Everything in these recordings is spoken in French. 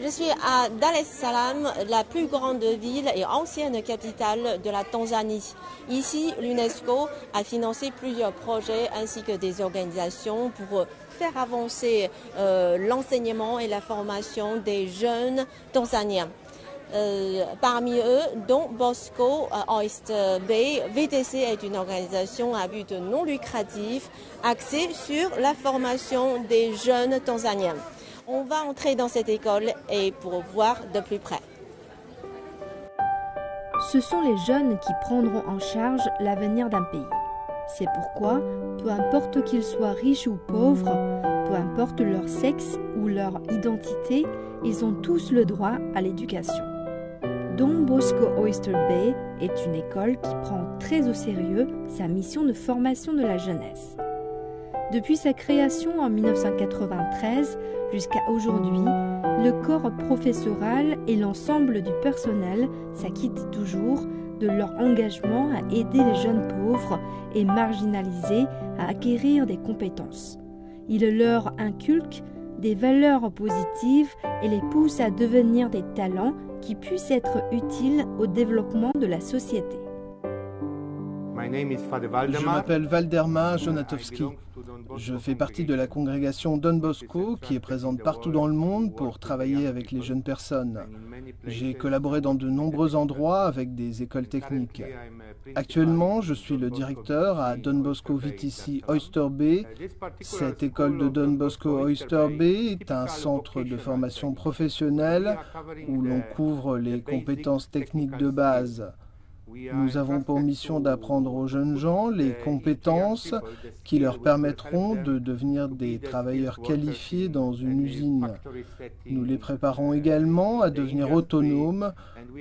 Je suis à Dar es Salaam, la plus grande ville et ancienne capitale de la Tanzanie. Ici, l'UNESCO a financé plusieurs projets ainsi que des organisations pour faire avancer euh, l'enseignement et la formation des jeunes tanzaniens. Euh, parmi eux, Don Bosco Oyster Bay, VTC est une organisation à but non lucratif axée sur la formation des jeunes tanzaniens. On va entrer dans cette école et pour voir de plus près. Ce sont les jeunes qui prendront en charge l'avenir d'un pays. C'est pourquoi, peu importe qu'ils soient riches ou pauvres, peu importe leur sexe ou leur identité, ils ont tous le droit à l'éducation. Don Bosco Oyster Bay est une école qui prend très au sérieux sa mission de formation de la jeunesse. Depuis sa création en 1993 jusqu'à aujourd'hui, le corps professoral et l'ensemble du personnel s'acquittent toujours de leur engagement à aider les jeunes pauvres et marginalisés à acquérir des compétences. Ils leur inculquent des valeurs positives et les poussent à devenir des talents qui puissent être utiles au développement de la société. Je m'appelle Valderma Jonatowski. Je fais partie de la congrégation Don Bosco qui est présente partout dans le monde pour travailler avec les jeunes personnes. J'ai collaboré dans de nombreux endroits avec des écoles techniques. Actuellement, je suis le directeur à Don Bosco VTC Oyster Bay. Cette école de Don Bosco Oyster Bay est un centre de formation professionnelle où l'on couvre les compétences techniques de base. Nous avons pour mission d'apprendre aux jeunes gens les compétences qui leur permettront de devenir des travailleurs qualifiés dans une usine. Nous les préparons également à devenir autonomes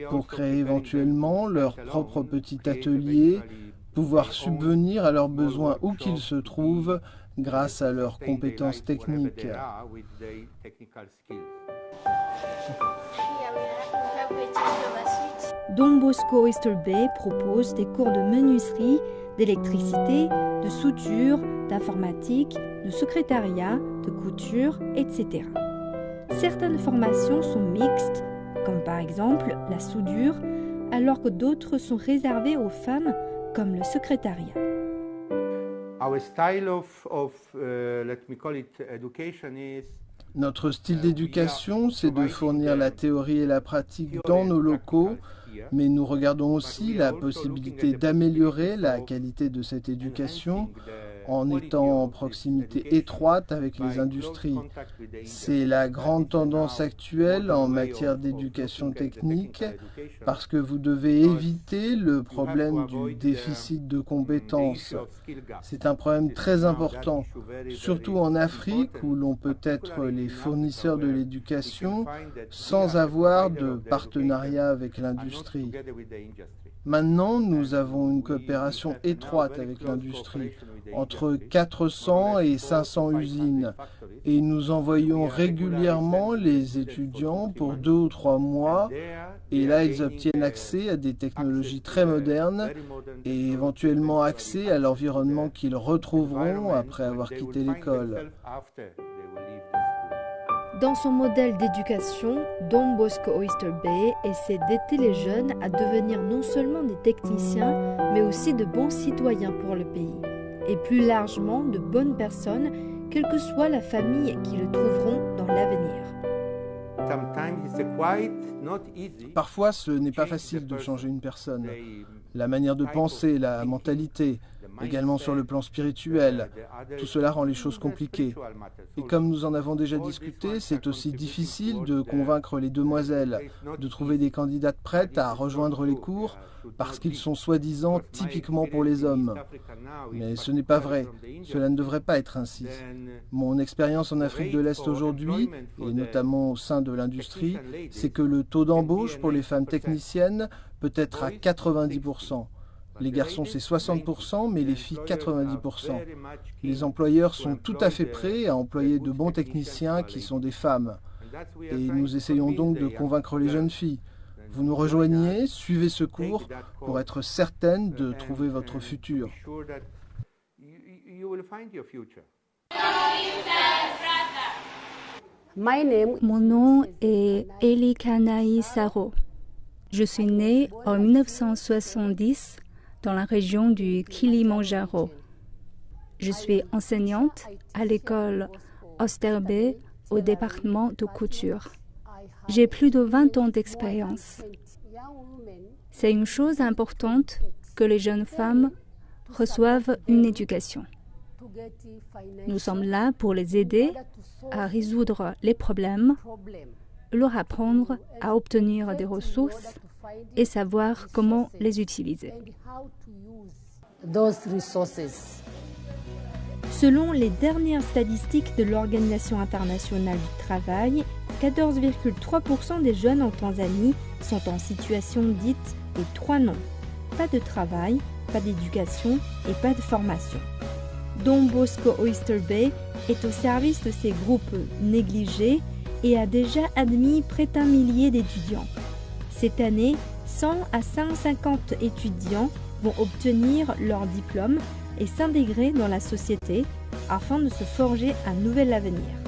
pour créer éventuellement leur propre petit atelier, pouvoir subvenir à leurs besoins où qu'ils se trouvent grâce à leurs compétences techniques. Don Bosco Oyster Bay propose des cours de menuiserie, d'électricité, de soudure, d'informatique, de secrétariat, de couture, etc. Certaines formations sont mixtes, comme par exemple la soudure, alors que d'autres sont réservées aux femmes, comme le secrétariat. Notre style d'éducation, c'est de fournir la théorie et la pratique dans nos locaux, mais nous regardons aussi la possibilité d'améliorer la qualité de cette éducation en étant en proximité étroite avec les industries. C'est la grande tendance actuelle en matière d'éducation technique parce que vous devez éviter le problème du déficit de compétences. C'est un problème très important, surtout en Afrique où l'on peut être les fournisseurs de l'éducation sans avoir de partenariat avec l'industrie. Maintenant, nous avons une coopération étroite avec l'industrie, entre 400 et 500 usines, et nous envoyons régulièrement les étudiants pour deux ou trois mois, et là ils obtiennent accès à des technologies très modernes et éventuellement accès à l'environnement qu'ils retrouveront après avoir quitté l'école. Dans son modèle d'éducation, Don Bosco Oyster Bay essaie d'aider les jeunes à devenir non seulement des techniciens, mais aussi de bons citoyens pour le pays, et plus largement de bonnes personnes, quelle que soit la famille qui le trouveront dans l'avenir. Parfois, ce n'est pas facile de changer une personne. La manière de penser, la mentalité, également sur le plan spirituel. Tout cela rend les choses compliquées. Et comme nous en avons déjà discuté, c'est aussi difficile de convaincre les demoiselles de trouver des candidates prêtes à rejoindre les cours parce qu'ils sont soi-disant typiquement pour les hommes. Mais ce n'est pas vrai. Cela ne devrait pas être ainsi. Mon expérience en Afrique de l'Est aujourd'hui, et notamment au sein de l'industrie, c'est que le taux d'embauche pour les femmes techniciennes peut être à 90%. Les garçons, c'est 60%, mais les filles, 90%. Les employeurs sont tout à fait prêts à employer de bons techniciens qui sont des femmes. Et nous essayons donc de convaincre les jeunes filles. Vous nous rejoignez, suivez ce cours pour être certaine de trouver votre futur. Mon nom est Elikanaï Saro. Je suis née en 1970 dans la région du Kilimanjaro. Je suis enseignante à l'école Osterbe au département de couture. J'ai plus de 20 ans d'expérience. C'est une chose importante que les jeunes femmes reçoivent une éducation. Nous sommes là pour les aider à résoudre les problèmes, leur apprendre à obtenir des ressources et savoir comment les utiliser. Selon les dernières statistiques de l'Organisation internationale du travail, 14,3% des jeunes en Tanzanie sont en situation dite de trois noms. Pas de travail, pas d'éducation et pas de formation. Don Bosco Oyster Bay est au service de ces groupes négligés et a déjà admis près d'un millier d'étudiants. Cette année, 100 à 150 étudiants vont obtenir leur diplôme et s'intégrer dans la société afin de se forger un nouvel avenir.